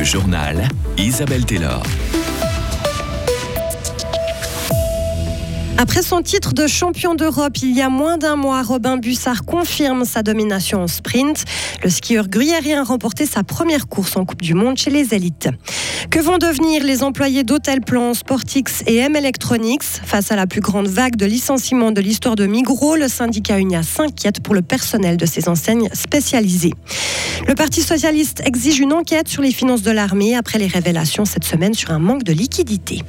Le journal Isabelle Taylor. Après son titre de champion d'Europe il y a moins d'un mois, Robin Bussard confirme sa domination en sprint. Le skieur gruyérien a remporté sa première course en Coupe du Monde chez les élites. Que vont devenir les employés d'Hôtel Plan, Sportix et M Electronics Face à la plus grande vague de licenciements de l'histoire de Migros, le syndicat Unia s'inquiète pour le personnel de ces enseignes spécialisées. Le Parti socialiste exige une enquête sur les finances de l'armée après les révélations cette semaine sur un manque de liquidité.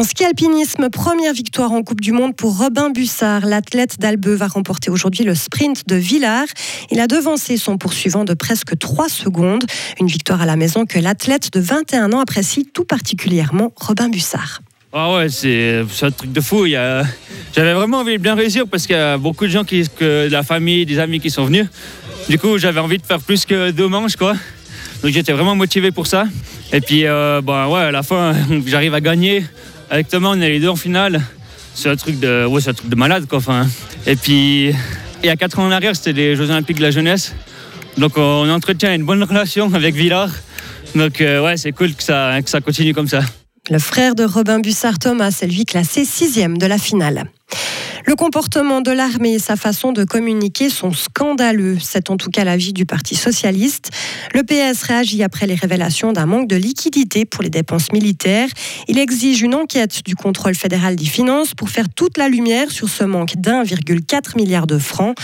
En ski alpinisme, première victoire en Coupe du Monde pour Robin Bussard. L'athlète d'Albeux va remporter aujourd'hui le sprint de Villars. Il a devancé son poursuivant de presque 3 secondes. Une victoire à la maison que l'athlète de 21 ans apprécie tout particulièrement, Robin Bussard. Ah ouais, c'est un truc de fou. J'avais vraiment envie de bien réussir parce qu'il y a beaucoup de gens, qui, de la famille, des amis qui sont venus. Du coup, j'avais envie de faire plus que deux manches, quoi. Donc j'étais vraiment motivé pour ça. Et puis, euh, bah, ouais, à la fin, j'arrive à gagner. Avec Thomas, on est les deux en finale. C'est un truc de, ouais, un truc de malade, quoi. Enfin, et puis, il y a quatre ans en arrière, c'était les Jeux Olympiques de la jeunesse. Donc, on entretient une bonne relation avec Villard. Donc, euh, ouais, c'est cool que ça, que ça continue comme ça. Le frère de Robin Bussard, Thomas, est lui classé sixième de la finale. Le comportement de l'armée et sa façon de communiquer sont scandaleux. C'est en tout cas l'avis du Parti socialiste. Le PS réagit après les révélations d'un manque de liquidité pour les dépenses militaires. Il exige une enquête du contrôle fédéral des finances pour faire toute la lumière sur ce manque d'1,4 milliard de francs.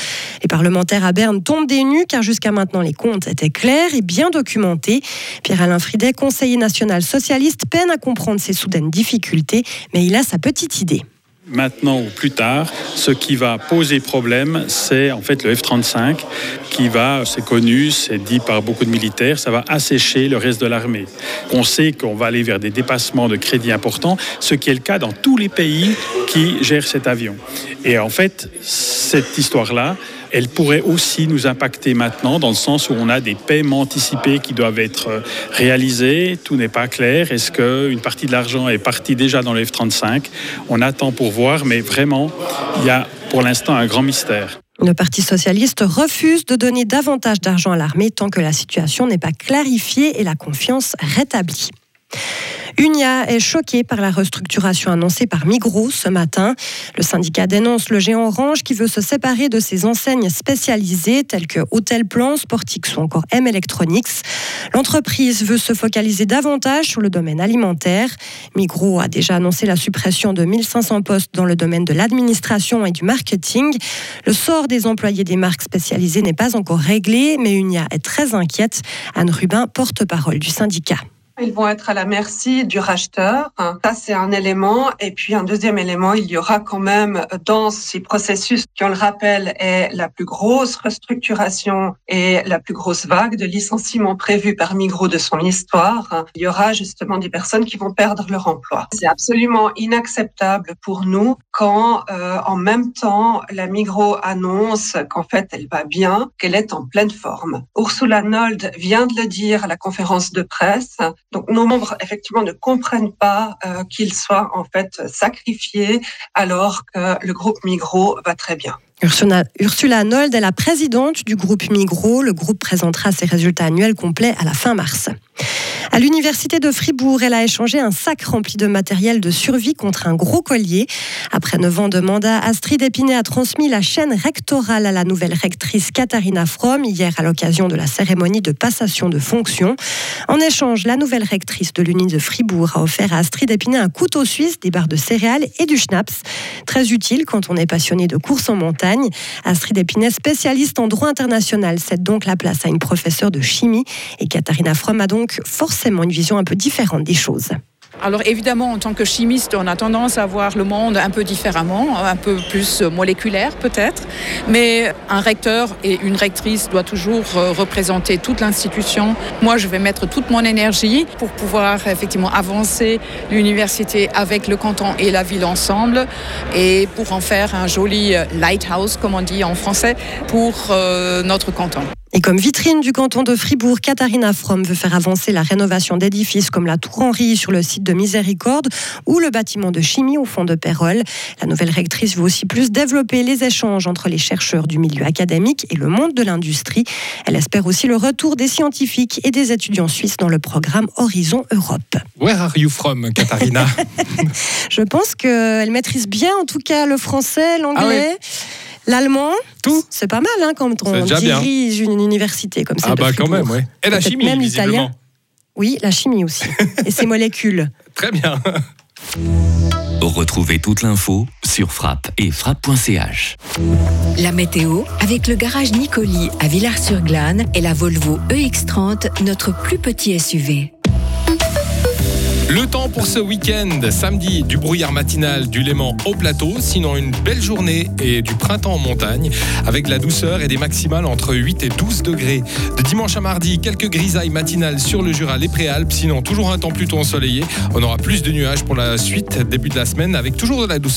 Les parlementaires à Berne tombent des nues car jusqu'à maintenant les comptes étaient clairs et bien documentés. Pierre-Alain Fridet, conseiller national socialiste, peine à comprendre ces soudaines difficultés, mais il a sa petite idée maintenant ou plus tard, ce qui va poser problème, c'est en fait le F-35 qui va, c'est connu, c'est dit par beaucoup de militaires, ça va assécher le reste de l'armée. On sait qu'on va aller vers des dépassements de crédits importants, ce qui est le cas dans tous les pays qui gèrent cet avion. Et en fait, cette histoire-là, elle pourrait aussi nous impacter maintenant dans le sens où on a des paiements anticipés qui doivent être euh, réalisés. Tout n'est pas clair. Est-ce qu'une partie de l'argent est partie déjà dans le F-35 On attend pour voir, mais vraiment, il y a pour l'instant un grand mystère. Le Parti socialiste refuse de donner davantage d'argent à l'armée tant que la situation n'est pas clarifiée et la confiance rétablie. Unia est choqué par la restructuration annoncée par Migros ce matin. Le syndicat dénonce le géant Orange qui veut se séparer de ses enseignes spécialisées telles que Hôtel Plan, Sportix ou encore M Electronics. L'entreprise veut se focaliser davantage sur le domaine alimentaire. Migros a déjà annoncé la suppression de 1500 postes dans le domaine de l'administration et du marketing. Le sort des employés des marques spécialisées n'est pas encore réglé, mais Unia est très inquiète. Anne Rubin, porte-parole du syndicat. Ils vont être à la merci du racheteur. Ça, c'est un élément. Et puis, un deuxième élément, il y aura quand même dans ces processus qui, on le rappelle, est la plus grosse restructuration et la plus grosse vague de licenciements prévus par Migros de son histoire. Il y aura justement des personnes qui vont perdre leur emploi. C'est absolument inacceptable pour nous quand, euh, en même temps, la Migros annonce qu'en fait, elle va bien, qu'elle est en pleine forme. Ursula Nold vient de le dire à la conférence de presse. Donc nos membres effectivement ne comprennent pas euh, qu'ils soient en fait sacrifiés alors que le groupe Migros va très bien. Ursula, Ursula Nold est la présidente du groupe Migros. Le groupe présentera ses résultats annuels complets à la fin mars. À l'université de Fribourg, elle a échangé un sac rempli de matériel de survie contre un gros collier. Après neuf ans de mandat, Astrid Épinay a transmis la chaîne rectorale à la nouvelle rectrice Katharina Fromm hier à l'occasion de la cérémonie de passation de fonction. En échange, la nouvelle rectrice de l'Uni de Fribourg a offert à Astrid Épinay un couteau suisse, des barres de céréales et du schnapps. Très utile quand on est passionné de course en montagne. Astrid Épinay, spécialiste en droit international, cède donc la place à une professeure de chimie et Katharina Fromm a donc forcément une vision un peu différente des choses. Alors évidemment, en tant que chimiste, on a tendance à voir le monde un peu différemment, un peu plus moléculaire peut-être, mais un recteur et une rectrice doivent toujours euh, représenter toute l'institution. Moi, je vais mettre toute mon énergie pour pouvoir effectivement avancer l'université avec le canton et la ville ensemble et pour en faire un joli euh, lighthouse, comme on dit en français, pour euh, notre canton. Et comme vitrine du canton de Fribourg, Katharina Fromm veut faire avancer la rénovation d'édifices comme la Tour Henry sur le site de Miséricorde ou le bâtiment de chimie au fond de Pérol. La nouvelle rectrice veut aussi plus développer les échanges entre les chercheurs du milieu académique et le monde de l'industrie. Elle espère aussi le retour des scientifiques et des étudiants suisses dans le programme Horizon Europe. Where are you from, Katharina Je pense qu'elle maîtrise bien en tout cas le français, l'anglais. Ah L'allemand, Tout c'est pas mal hein, quand on bien. dirige une université comme ça. Ah bah quand même, ouais. Et la chimie, même visiblement. l'italien. Oui, la chimie aussi. et ses molécules. Très bien. Retrouvez toute l'info sur frappe et frappe.ch. La météo avec le garage Nicoli à Villars-sur-Glane et la Volvo EX30, notre plus petit SUV. Le temps pour ce week-end, samedi, du brouillard matinal du Léman au plateau, sinon une belle journée et du printemps en montagne, avec de la douceur et des maximales entre 8 et 12 degrés. De dimanche à mardi, quelques grisailles matinales sur le Jura, les Préalpes, sinon toujours un temps plutôt ensoleillé. On aura plus de nuages pour la suite, début de la semaine, avec toujours de la douceur.